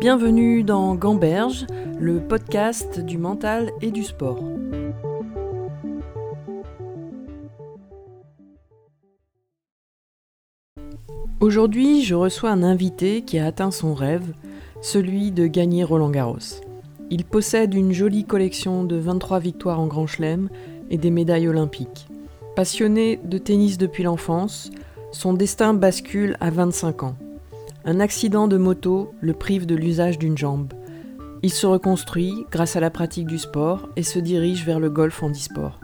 Bienvenue dans Gamberge, le podcast du mental et du sport. Aujourd'hui, je reçois un invité qui a atteint son rêve, celui de gagner Roland Garros. Il possède une jolie collection de 23 victoires en Grand Chelem et des médailles olympiques. Passionné de tennis depuis l'enfance, son destin bascule à 25 ans. Un accident de moto le prive de l'usage d'une jambe. Il se reconstruit grâce à la pratique du sport et se dirige vers le golf en e-sport.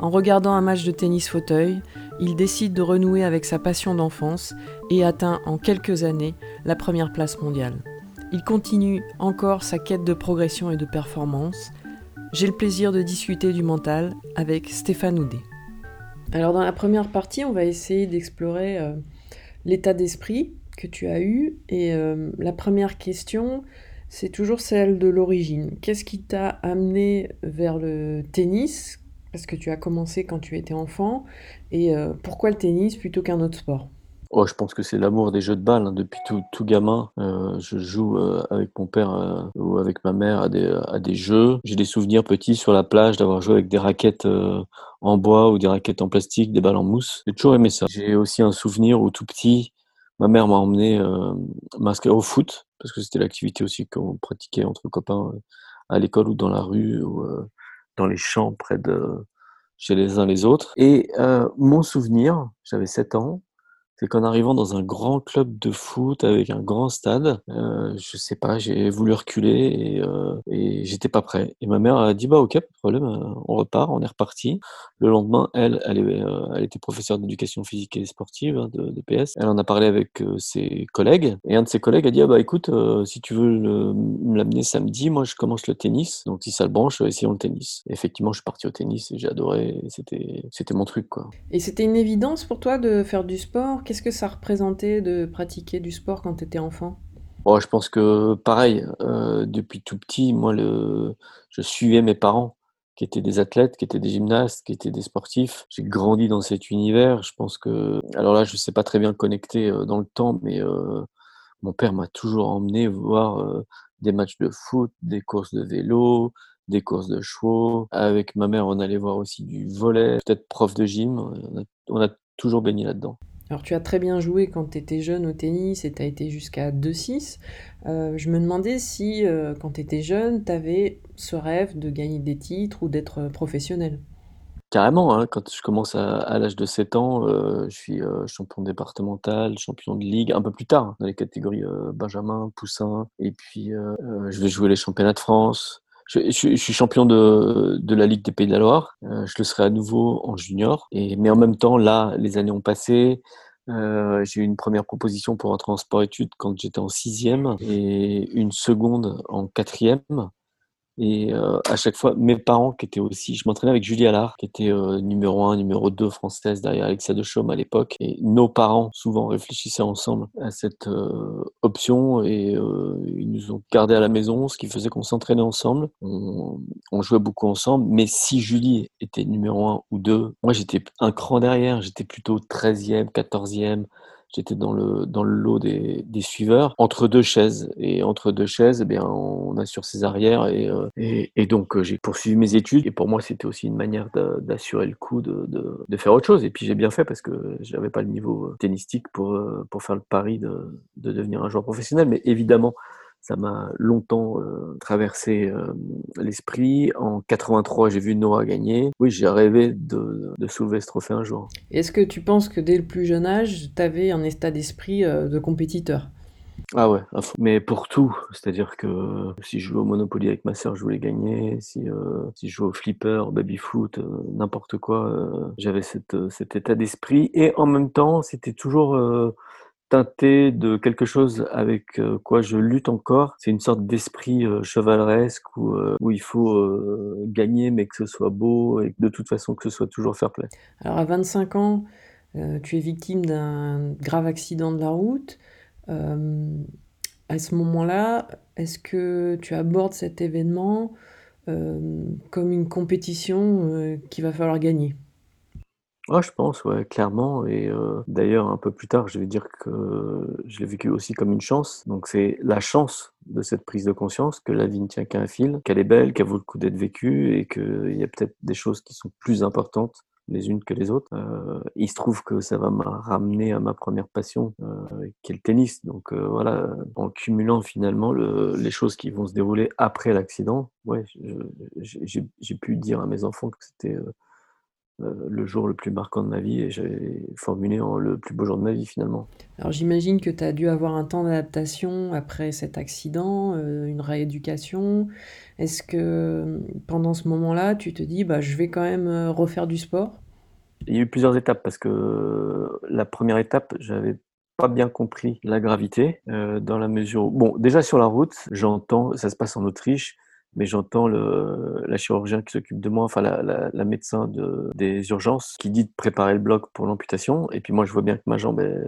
En regardant un match de tennis fauteuil, il décide de renouer avec sa passion d'enfance et atteint en quelques années la première place mondiale. Il continue encore sa quête de progression et de performance. J'ai le plaisir de discuter du mental avec Stéphane Houdet. Alors dans la première partie, on va essayer d'explorer euh, l'état d'esprit que tu as eu. Et euh, la première question, c'est toujours celle de l'origine. Qu'est-ce qui t'a amené vers le tennis? Parce que tu as commencé quand tu étais enfant. Et euh, pourquoi le tennis plutôt qu'un autre sport? Oh, je pense que c'est l'amour des jeux de balle. hein. Depuis tout, tout gamin, euh, je joue avec mon père ou avec ma mère à des, à des jeux. J'ai des souvenirs petits sur la plage d'avoir joué avec des raquettes en bois ou des raquettes en plastique, des balles en mousse. J'ai toujours aimé ça. J'ai aussi un souvenir où tout petit, ma mère m'a emmené euh, m'inscrire au foot parce que c'était l'activité aussi qu'on pratiquait entre copains euh, à l'école ou dans la rue ou euh, dans les champs près de chez les uns les autres. Et mon souvenir, j'avais 7 ans, c'est qu'en arrivant dans un grand club de foot avec un grand stade, euh, je sais pas, j'ai voulu reculer et, euh, et j'étais pas prêt. Et ma mère a dit bah ok, pas de problème, euh, on repart, on est reparti. Le lendemain, elle, elle, euh, était professeure d'éducation physique et sportive hein, de, PS. Elle en a parlé avec euh, ses collègues et un de ses collègues a dit ah bah écoute, si tu veux me l'amener samedi, moi je commence le tennis. Donc si ça le branche, essayons le tennis. Effectivement, je suis parti au tennis et j'ai adoré. C'était c'était mon truc quoi. Et c'était une évidence pour toi de faire du sport Qu'est-ce que ça représentait de pratiquer du sport quand tu étais enfant? Bon, je pense que pareil, euh, depuis tout petit, moi, le, je suivais mes parents, qui étaient des athlètes, qui étaient des gymnastes, qui étaient des sportifs. J'ai grandi dans cet univers. Je pense que, alors là, je sais pas très bien connecter euh, dans le temps, mais euh, mon père m'a toujours emmené voir des matchs de foot, des courses de vélo, des courses de chevaux. Avec ma mère, on allait voir aussi du volley, peut-être prof de gym. On a toujours baigné là-dedans. Alors tu as très bien joué quand tu étais jeune au tennis et tu as été jusqu'à 2-6. Euh, je me demandais si euh, quand tu étais jeune, tu avais ce rêve de gagner des titres ou d'être professionnel. Carrément, hein, quand je commence à, l'âge de 7 ans, euh, je suis euh, champion départemental, champion de ligue, un peu plus tard, hein, dans les catégories euh, Benjamin, Poussin, et puis euh, euh, je vais jouer les championnats de France. Je, je suis je suis champion de, de la Ligue des Pays de la Loire, Euh, je le serai à nouveau en junior, et, mais en même temps, là, les années ont passé, euh, j'ai eu une première proposition pour entrer en sport-études quand j'étais en sixième, et une seconde en quatrième. Et euh, à chaque fois, mes parents qui étaient aussi, je m'entraînais avec Julie Allard, qui était euh, numéro un, numéro 2 française derrière Alexia de Chaume à l'époque. Et nos parents souvent réfléchissaient ensemble à cette euh, option et euh, ils nous ont gardés à la maison, ce qui faisait qu'on s'entraînait ensemble. On, on jouait beaucoup ensemble. Mais si Julie était numéro un ou deux, moi j'étais un cran derrière, j'étais plutôt 13e, 14e. J'étais dans le, dans le lot des, des suiveurs, entre deux chaises. Et entre deux chaises, eh bien, on assure ses arrières. Et, euh, et, donc, euh, j'ai poursuivi mes études. Et pour moi, c'était aussi une manière d'assurer le coup de, de, de faire autre chose. Et puis, j'ai bien fait parce que j'avais pas le niveau euh, tennistique pour, euh, pour faire le pari de, de devenir un joueur professionnel. Mais évidemment, ça m'a longtemps euh, traversé euh, l'esprit. En 83, j'ai vu Noah gagner. Oui, j'ai rêvé de, de soulever ce trophée un jour. Est-ce que tu penses que dès le plus jeune âge, tu avais un état d'esprit euh, de compétiteur? Ah ouais. Mais pour tout, c'est-à-dire que si je jouais au Monopoly avec ma sœur, je voulais gagner. Si, euh, si je jouais au flipper, au baby-foot, euh, n'importe quoi, euh, j'avais cet état d'esprit. Et en même temps, c'était toujours teinté de quelque chose avec euh, quoi je lutte encore. C'est une sorte d'esprit euh, chevaleresque où, euh, où il faut gagner, mais que ce soit beau et de toute façon que ce soit toujours fair play. Alors à 25 ans, tu es victime d'un grave accident de la route. À ce moment-là, est-ce que tu abordes cet événement comme une compétition qu'il va falloir gagner? Ouais, je pense, ouais, clairement et heu, d'ailleurs un peu plus tard, je vais dire que je l'ai vécu aussi comme une chance. Donc c'est la chance de cette prise de conscience que la vie ne tient qu'à un fil, qu'elle est belle, qu'elle vaut le coup d'être vécue et qu'il y a peut-être des choses qui sont plus importantes les unes que les autres. Heu, il se trouve que ça va me ramener à ma première passion, heu, qui est le tennis. Donc heu, voilà, en cumulant finalement le les choses qui vont se dérouler après l'accident, ouais, j'ai pu dire à mes enfants que c'était, le jour le plus marquant de ma vie et j'avais formulé en le plus beau jour de ma vie finalement. Alors j'imagine que tu as dû avoir un temps d'adaptation après cet accident, heu, une rééducation. Est-ce que, pendant ce moment-là, tu te dis: «Bah, je vais quand même, heu, refaire du sport»? Il y a eu plusieurs étapes parce que la première étape, j'avais pas bien compris la gravité, dans la mesure où bon, déjà sur la route, j'entends ça se passe en Autriche, mais j'entends la chirurgien qui s'occupe de moi, enfin la la la médecin de des urgences qui dit de préparer le bloc pour l'amputation et puis moi je vois bien que ma jambe est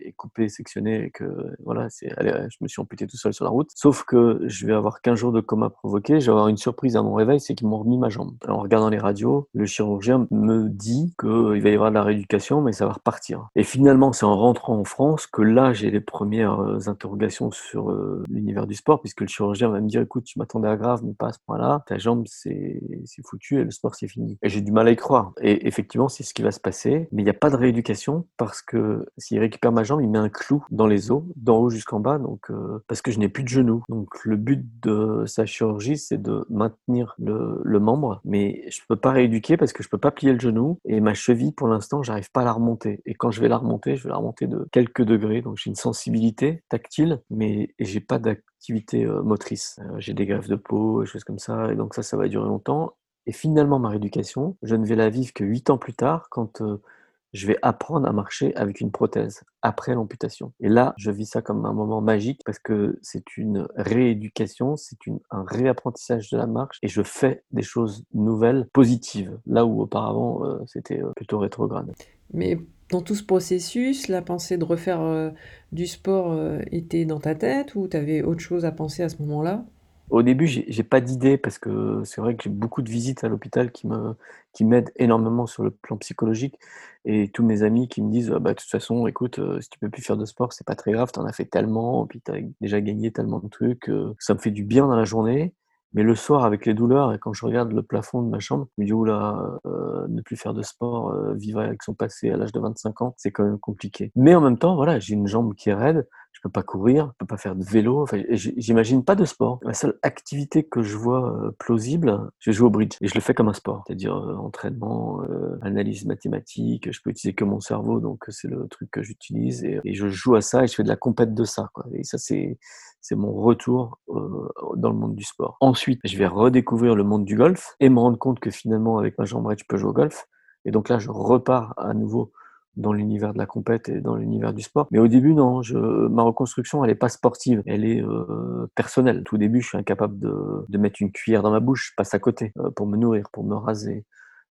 est coupée, sectionnée et que voilà, c'est elle je me suis amputé tout seul sur la route. Sauf que je vais avoir 15 jours de coma provoqué, je vais avoir une surprise à mon réveil, c'est qu'ils m'ont remis ma jambe. En regardant les radios, le chirurgien me dit qu'il va y avoir de la rééducation, mais ça va repartir. Et finalement, c'est en rentrant en France que là, j'ai les premières, heu, interrogations sur, heu, l'univers du sport puisque le chirurgien va me dire: «Écoute, je m'attendais à grave, mais pas à ce point-là. Ta jambe, c'est foutu et le sport, c'est fini. Et j'ai du mal à y croire. Et effectivement, c'est ce qui va se passer. Mais il n'y a pas de rééducation parce que s'il récupère ma jambe, il met un clou dans les os, d'en haut jusqu'en bas, donc euh, parce que je n'ai plus de genou. Donc le but de sa chirurgie, c'est de maintenir le, le membre, mais je peux pas rééduquer parce que je peux pas plier le genou et ma cheville, pour l'instant, j'arrive pas à la remonter. Et quand je vais la remonter, je vais la remonter de quelques degrés. Donc j'ai une sensibilité tactile, mais j'ai pas d'activité euh, motrice. Euh, j'ai des greffes de peau, des choses comme ça, et donc ça, ça va durer longtemps. Et finalement, ma rééducation, je ne vais la vivre que 8 ans plus tard, quand euh, je vais apprendre à marcher avec une prothèse, après l'amputation. Et là, je vis ça comme un moment magique parce que c'est une rééducation, c'est un réapprentissage de la marche et je fais des choses nouvelles, positives, là où auparavant euh, c'était euh, plutôt rétrograde. Mais dans tout ce processus, la pensée de refaire, heu, du sport, heu, était dans ta tête ou tu avais autre chose à penser à ce moment-là? Au début, j'ai pas d'idée parce que c'est vrai que j'ai beaucoup de visites à l'hôpital qui qui m'aident énormément sur le plan psychologique et tous mes amis qui me disent: «Ah bah, de toute façon, écoute, heu, si tu peux plus faire de sport, c'est pas très grave, tu en as fait tellement, puis tu as déjà gagné tellement de trucs, ça me fait du bien dans la journée». Mais le soir, avec les douleurs et quand je regarde le plafond de ma chambre, je me dis: «Ouh là, ne plus faire de sport, heu, vivre avec son passé à l'âge de 25 ans, c'est quand même compliqué». Mais en même temps, voilà, j'ai une jambe qui est raide, je peux pas courir, je peux pas faire de vélo, enfin, j'imagine pas de sport. La seule activité que je vois, heu, plausible, je joue au bridge et je le fais comme un sport. C'est-à-dire, heu, entraînement, heu, analyse mathématique, je peux utiliser que mon cerveau, donc c'est le truc que j'utilise et je joue à ça et je fais de la compète de ça, et ça, c'est mon retour, dans le monde du sport. Ensuite, je vais redécouvrir le monde du golf et me rendre compte que finalement avec ma jambe je peux jouer au golf et donc là, je repars à nouveau dans l'univers de la compète et dans l'univers du sport. Mais au début, non, je, ma reconstruction, elle est pas sportive, elle est euh, personnelle. Au tout début, je suis incapable de, de, mettre une cuillère dans ma bouche, je passe à côté euh, pour me nourrir, pour me raser.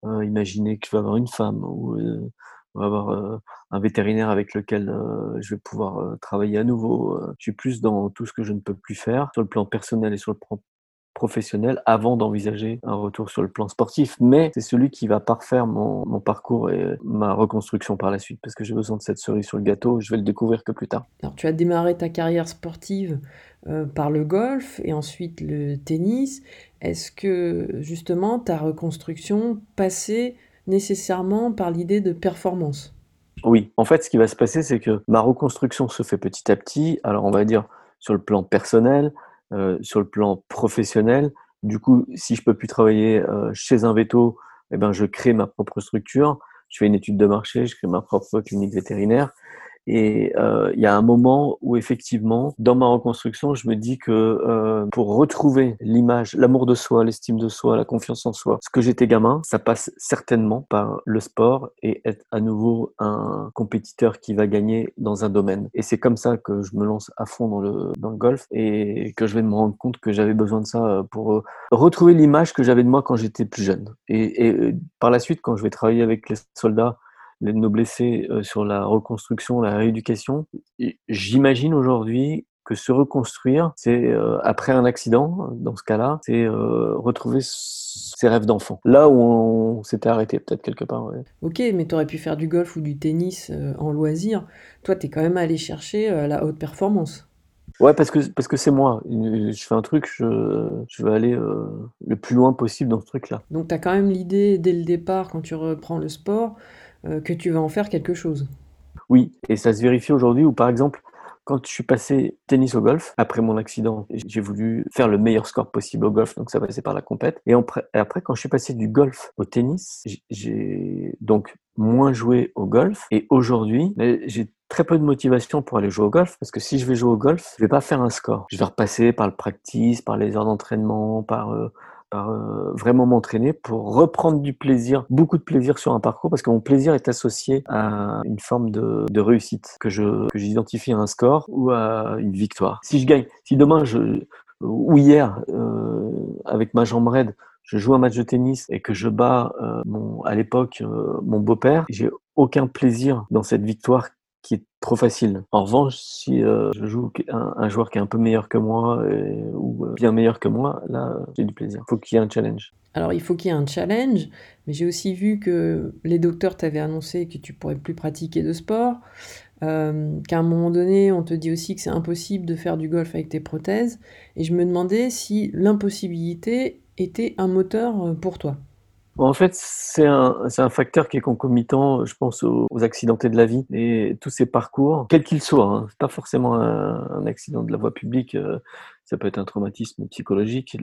Euh, imaginer que je vais avoir une femme ou euh, avoir euh, un vétérinaire avec lequel euh, je vais pouvoir travailler à nouveau. je suis plus dans tout ce que je ne peux plus faire sur le plan personnel et sur le plan professionnel avant d'envisager un retour sur le plan sportif. Mais c'est celui qui va parfaire mon, mon, parcours et ma reconstruction par la suite, parce que j'ai besoin de cette cerise sur le gâteau. Je vais le découvrir que plus tard. Alors, tu as démarré ta carrière sportive euh, par le golf et ensuite le tennis. Est-ce que justement ta reconstruction passait nécessairement par l'idée de performance? Oui, en fait, ce qui va se passer, c'est que ma reconstruction se fait petit à petit. Alors, on va dire sur le plan personnel, euh, sur le plan professionnel. Du coup, si je peux plus travailler euh, chez un veto, eh ben, je crée ma propre structure. Je fais une étude de marché, je crée ma propre clinique vétérinaire. Et euh, il y a un moment où effectivement, dans ma reconstruction, je me dis que euh, pour retrouver l'image, l'amour de soi, l'estime de soi, la confiance en soi, ce que j'étais gamin, ça passe certainement par le sport et être à nouveau un compétiteur qui va gagner dans un domaine. Et c'est comme ça que je me lance à fond dans le, dans le golf et que je vais me rendre compte que j'avais besoin de ça pour retrouver l'image que j'avais de moi quand j'étais plus jeune. Et, et par la suite, quand je vais travailler avec les soldats, nos blessés sur la reconstruction, la rééducation. J'imagine aujourd'hui que se reconstruire, c'est euh, après un accident, dans ce cas-là, c'est euh, retrouver ses rêves d'enfant. Là où on, s'était arrêté peut-être quelque part. Ok, mais tu aurais pu faire du golf ou du tennis euh, en loisir. Toi, tu es quand même allé chercher la haute performance. Ouais, parce que parce que c'est moi. Je fais un truc, je, je veux aller le plus loin possible dans ce truc-là. Donc tu as quand même l'idée dès le départ, quand tu reprends le sport, que tu vas en faire quelque chose. Oui, et ça se vérifie aujourd'hui où par exemple, quand je suis passé tennis au golf, après mon accident, j'ai voulu faire le meilleur score possible au golf, donc ça passait par la compète. Et après, quand je suis passé du golf au tennis, j'ai donc moins joué au golf. Et aujourd'hui, j'ai très peu de motivation pour aller jouer au golf parce que si je vais jouer au golf, je vais pas faire un score. Je vais repasser par le practice, par les heures d'entraînement, par euh, euh, vraiment m'entraîner pour reprendre du plaisir, beaucoup de plaisir sur un parcours, parce que mon plaisir est associé à une forme de, réussite, que je que j'identifie à un score ou à une victoire. Si je gagne, si demain je ou hier euh, avec ma jambe raide, je joue un match de tennis et que je bats euh, mon, à l'époque euh, mon beau-père, j'ai aucun plaisir dans cette victoire qui est trop facile. En revanche, si euh, je joue un, joueur qui est un peu meilleur que moi ou bien meilleur que moi, là, j'ai du plaisir. Il faut qu'il y ait un challenge. Alors, il faut qu'il y ait un challenge, mais j'ai aussi vu que les docteurs t'avaient annoncé que tu pourrais plus pratiquer de sport, euh, qu'à un moment donné, on te dit aussi que c'est impossible de faire du golf avec tes prothèses, et je me demandais si l'impossibilité était un moteur euh, pour toi. En fait, c'est un, facteur qui est concomitant, je pense, aux, accidentés de la vie et tous ces parcours, quels qu'ils soient. Hein. C'est pas forcément un, un, accident de la voie publique. Euh, ça peut être un traumatisme psychologique.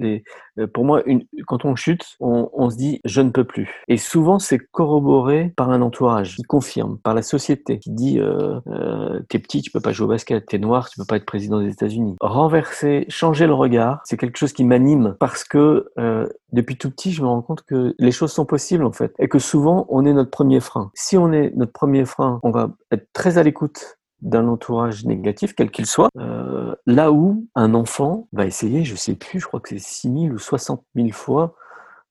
Euh, pour moi, quand on chute, on, on, se dit je ne peux plus. Et souvent, c'est corroboré par un entourage qui confirme, par la société qui dit euh, euh, t'es petit, tu peux pas jouer au basket, t'es noir, tu peux pas être président des États-Unis. Renverser, changer le regard, c'est quelque chose qui m'anime parce que euh, depuis tout petit, je me rends compte que les choses sont possibles en fait et que souvent on est notre premier frein. Si on est notre premier frein, on va être très à l'écoute d'un entourage négatif, quel qu'il soit, euh, là où un enfant va essayer, je sais plus, je crois que c'est 6 000 ou 60 000 fois,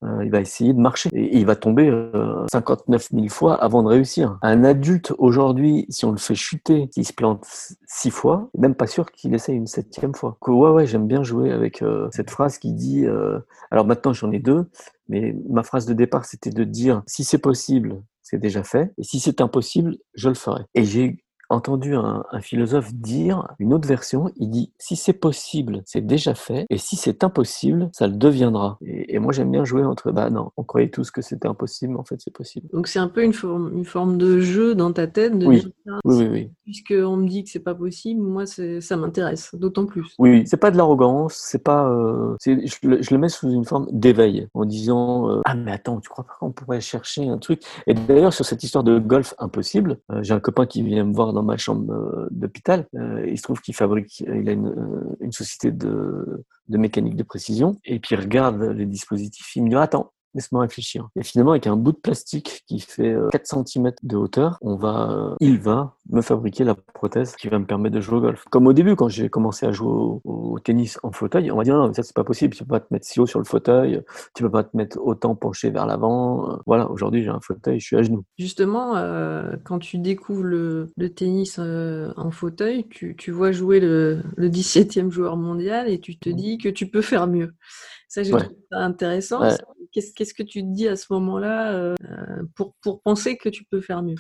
euh, il va essayer de marcher et, il va tomber euh, 59 000 fois avant de réussir. Un adulte aujourd'hui, si on le fait chuter, s'il se plante six fois, même pas sûr qu'il essaye une septième fois. Que, ouais, ouais, j'aime bien jouer avec euh, cette phrase qui dit, euh, alors maintenant j'en ai deux, mais ma phrase de départ c'était de dire si c'est possible, c'est déjà fait, et si c'est impossible, je le ferai. Et j'ai entendu un, un, philosophe dire une autre version. Il dit si c'est possible, c'est déjà fait, et si c'est impossible, ça le deviendra. Et, et moi, j'aime bien jouer entre bah non, on croyait tous que c'était impossible, mais en fait, c'est possible. Donc c'est un peu une forme, une forme de jeu dans ta tête. De oui. Dire, oui, oui, oui. Puisque on me dit que c'est pas possible, moi, ça m'intéresse d'autant plus. Oui, c'est pas de l'arrogance, c'est pas. Euh, je le, je, le, mets sous une forme d'éveil, en disant euh, ah mais attends, tu crois pas qu'on pourrait chercher un truc? Et d'ailleurs sur cette histoire de golf impossible, euh, j'ai un copain qui vient me voir dans ma chambre euh, d'hôpital. Euh, il se trouve qu'il fabrique, il a une, euh, une société de, de, mécanique de précision. Et puis il regarde les dispositifs. Il me dit attends, laisse-moi réfléchir. Et finalement, avec un bout de plastique qui fait 4 cm de hauteur, on va, il va me fabriquer la prothèse qui va me permettre de jouer au golf. Comme au début, quand j'ai commencé à jouer au, au, tennis en fauteuil, on m'a dit non, mais ça c'est pas possible, tu peux pas te mettre si haut sur le fauteuil, tu peux pas te mettre autant penché vers l'avant. Voilà, aujourd'hui j'ai un fauteuil, je suis à genoux. Justement, euh, quand tu découvres le, le tennis euh, en fauteuil, tu, tu vois jouer le, le 17e joueur mondial et tu te dis que tu peux faire mieux. Ça, j'ai ouais. trouvé ça intéressant. Ouais. Qu'est-ce, qu'est-ce que tu te dis à ce moment-là euh, pour, pour penser que tu peux faire mieux?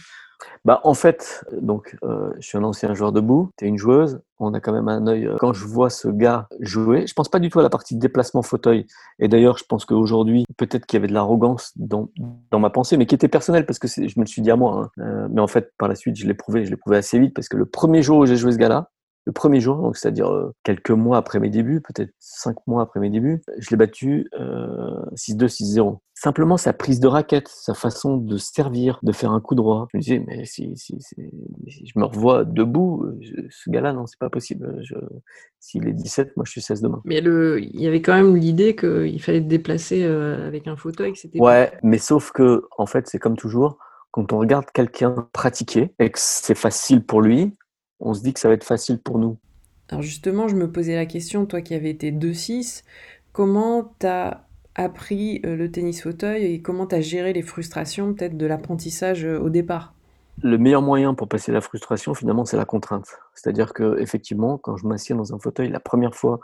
Bah, en fait, donc, euh, je suis un ancien joueur debout, tu es une joueuse, on a quand même un œil. Euh, quand je vois ce gars jouer, je pense pas du tout à la partie de déplacement fauteuil. Et d'ailleurs, je pense qu'aujourd'hui, peut-être qu'il y avait de l'arrogance dans, dans ma pensée, mais qui était personnelle parce que je me le suis dit à moi. Hein. Euh, mais en fait, par la suite, je l'ai prouvé, je l'ai prouvé assez vite parce que le premier jour où j'ai joué ce gars-là, le premier jour, donc c'est-à-dire euh, quelques mois après mes débuts, peut-être cinq mois après mes débuts, je l'ai battu euh, 6-2, 6-0. Simplement sa prise de raquette, sa façon de servir, de faire un coup droit. Je me disais, mais si, si, si, si je me revois debout, je, ce gars-là, non, c'est pas possible. S'il est 17, moi je suis 16 demain. Mais le, il y avait quand même l'idée qu'il fallait te déplacer euh, avec un fauteuil. Que ouais, mais sauf que, en fait, c'est comme toujours, quand on regarde quelqu'un pratiquer et que c'est facile pour lui, on se dit que ça va être facile pour nous. Alors justement, je me posais la question, toi qui avais été 2-6, comment tu as appris le tennis fauteuil et comment tu as géré les frustrations peut-être de l'apprentissage au départ? Le meilleur moyen pour passer la frustration, finalement, c'est la contrainte. C'est-à-dire que effectivement, quand je m'assieds dans un fauteuil la première fois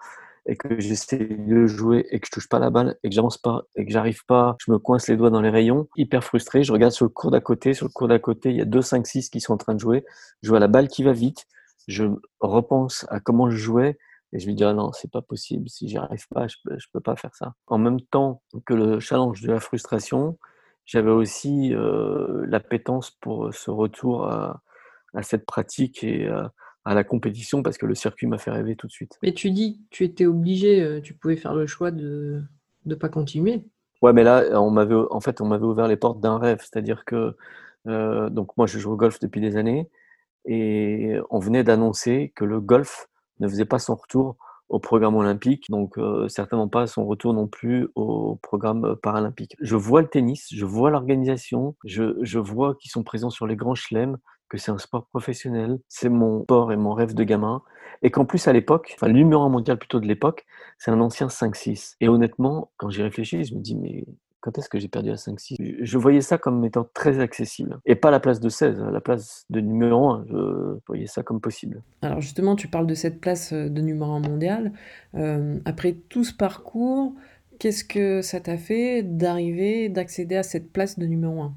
et que j'essaie de jouer et que je touche pas la balle et que j'avance pas et que j'arrive pas, je me coince les doigts dans les rayons, hyper frustré, je regarde sur le cours d'à côté, sur le cours d'à côté, il y a 2 5 6 qui sont en train de jouer, je vois la balle qui va vite, je repense à comment je jouais et je me dis ah non, c'est pas possible, si j'y arrive pas, je je peux pas faire ça. En même temps que le challenge de la frustration, j'avais aussi euh, l'appétence pour ce retour à, à cette pratique et à, à la compétition parce que le circuit m'a fait rêver tout de suite. Mais tu dis que tu étais obligé, euh, tu pouvais faire le choix de ne pas continuer. Ouais, mais là, on m'avait, en fait, on m'avait ouvert les portes d'un rêve. C'est-à-dire que, euh, donc moi, je joue au golf depuis des années et on venait d'annoncer que le golf ne faisait pas son retour au programme olympique, donc euh, certainement pas son retour non plus au programme paralympique. Je vois le tennis, je vois l'organisation, je, je vois qu'ils sont présents sur les grands chelems, c'est un sport professionnel, c'est mon sport et mon rêve de gamin, et qu'en plus à l'époque, enfin un mondial plutôt de l'époque, c'est un ancien 5-6. Et honnêtement, quand j'y réfléchis, je me dis mais quand est-ce que j'ai perdu à 5-6 Je voyais ça comme étant très accessible. Et pas la place de 16, la place de numéro 1. Je voyais ça comme possible. Alors justement, tu parles de cette place euh, de numéro 1 mondial. Euh, après tout ce parcours, qu'est-ce que ça t'a fait d'arriver, d'accéder à cette place de numéro 1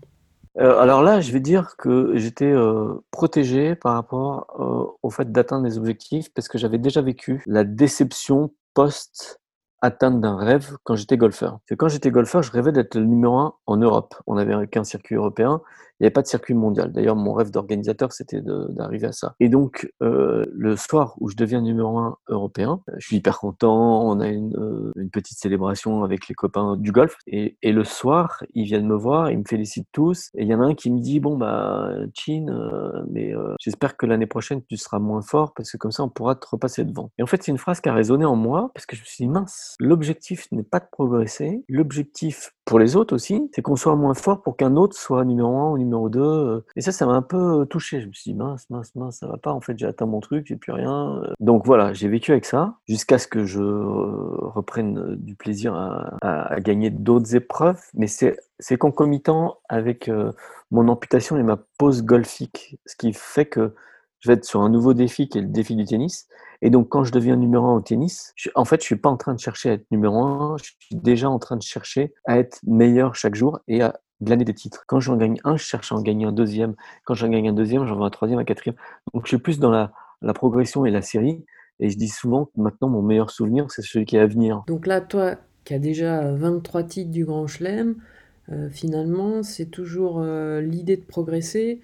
euh, alors là, je vais dire que j'étais euh, protégé par rapport euh, au fait d'atteindre les objectifs parce que j'avais déjà vécu la déception post atteinte d'un rêve quand j'étais golfeur. Quand j'étais golfeur, je rêvais d'être le numéro un en Europe. On n'avait qu'un circuit européen, il n'y avait pas de circuit mondial. D'ailleurs, mon rêve d'organisateur, c'était d'arriver à ça. Et donc, euh, le soir où je deviens numéro un européen, je suis hyper content, on a une, euh, une petite célébration avec les copains du golf. Et, et, le soir, ils viennent me voir, ils me félicitent tous. Et il y en a un qui me dit, bon, bah, Chin, euh, mais euh, j'espère que l'année prochaine, tu seras moins fort parce que comme ça, on pourra te repasser devant. Et en fait, c'est une phrase qui a résonné en moi parce que je me suis dit, mince, l'objectif n'est pas de progresser. L'objectif pour les autres aussi, c'est qu'on soit moins fort pour qu'un autre soit numéro un ou numéro 2. Euh. Et ça, ça m'a un peu touché. Je me suis dit, mince, mince, mince, ça va pas. En fait, j'ai atteint mon truc, j'ai plus rien. Donc voilà, j'ai vécu avec ça jusqu'à ce que je reprenne du plaisir à, à, gagner d'autres épreuves. Mais c'est concomitant avec mon amputation et ma pause golfique. Ce qui fait que je vais être sur un nouveau défi qui est le défi du tennis. Et donc, quand je deviens numéro un au tennis, en fait, je suis pas en train de chercher à être numéro un, je suis déjà en train de chercher à être meilleur chaque jour et à glaner des titres. Quand j'en gagne un, je cherche à en gagner un deuxième. Quand j'en gagne un deuxième, j'en veux un troisième, un quatrième. Donc, je suis plus dans la, la progression et la série. Et je dis souvent que maintenant, mon meilleur souvenir, c'est celui qui est à venir. Donc là, toi, qui as déjà 23 titres du Grand Chelem, euh, finalement, c'est toujours euh, l'idée de progresser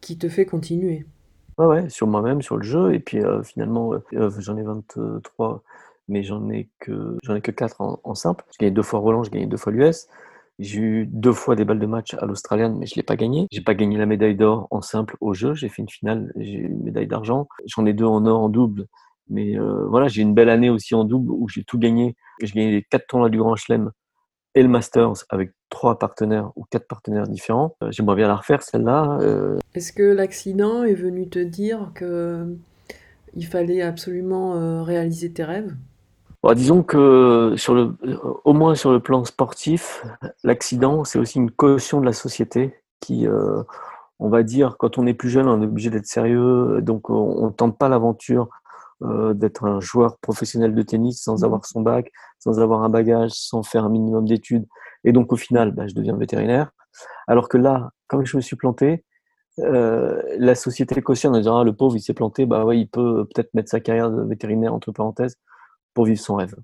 qui te fait continuer. Ouais, ouais, sur moi-même, sur le jeu. Et puis finalement, euh, j'en ai 23, mais j'en ai que j'en ai que 4 en, simple. J'ai gagné deux fois Roland, j'ai gagné deux fois l'US. J'ai eu deux fois des balles de match à l'Australienne, mais je l'ai pas gagné. J'ai pas gagné la médaille d'or en simple au jeu. J'ai fait une finale, j'ai eu une médaille d'argent. J'en ai deux en or en double. Mais voilà, j'ai une belle année aussi en double où j'ai tout gagné. J'ai gagné les quatre tournois du Grand Chelem et le Masters avec trois partenaires ou quatre partenaires différents. Euh, j'aimerais bien la refaire celle-là. Euh. Est-ce que l'accident est venu te dire que il fallait absolument euh, réaliser tes rêves? Bon, Disons que sur le, au moins sur le plan sportif, l'accident c'est aussi une caution de la société qui, euh, on va dire, quand on est plus jeune, on est obligé d'être sérieux, donc on, ne tente pas l'aventure euh, d'être un joueur professionnel de tennis sans avoir son bac, sans avoir un bagage, sans faire un minimum d'études. Et donc au final, bah, je deviens vétérinaire. Alors que là, comme je me suis planté, euh, la société cautionne en disant ah, le pauvre il s'est planté, bah ouais, il peut peut-être mettre sa carrière de vétérinaire entre parenthèses pour vivre son rêve.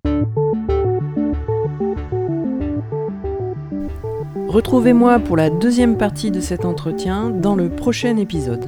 Retrouvez-moi pour la deuxième partie de cet entretien dans le prochain épisode.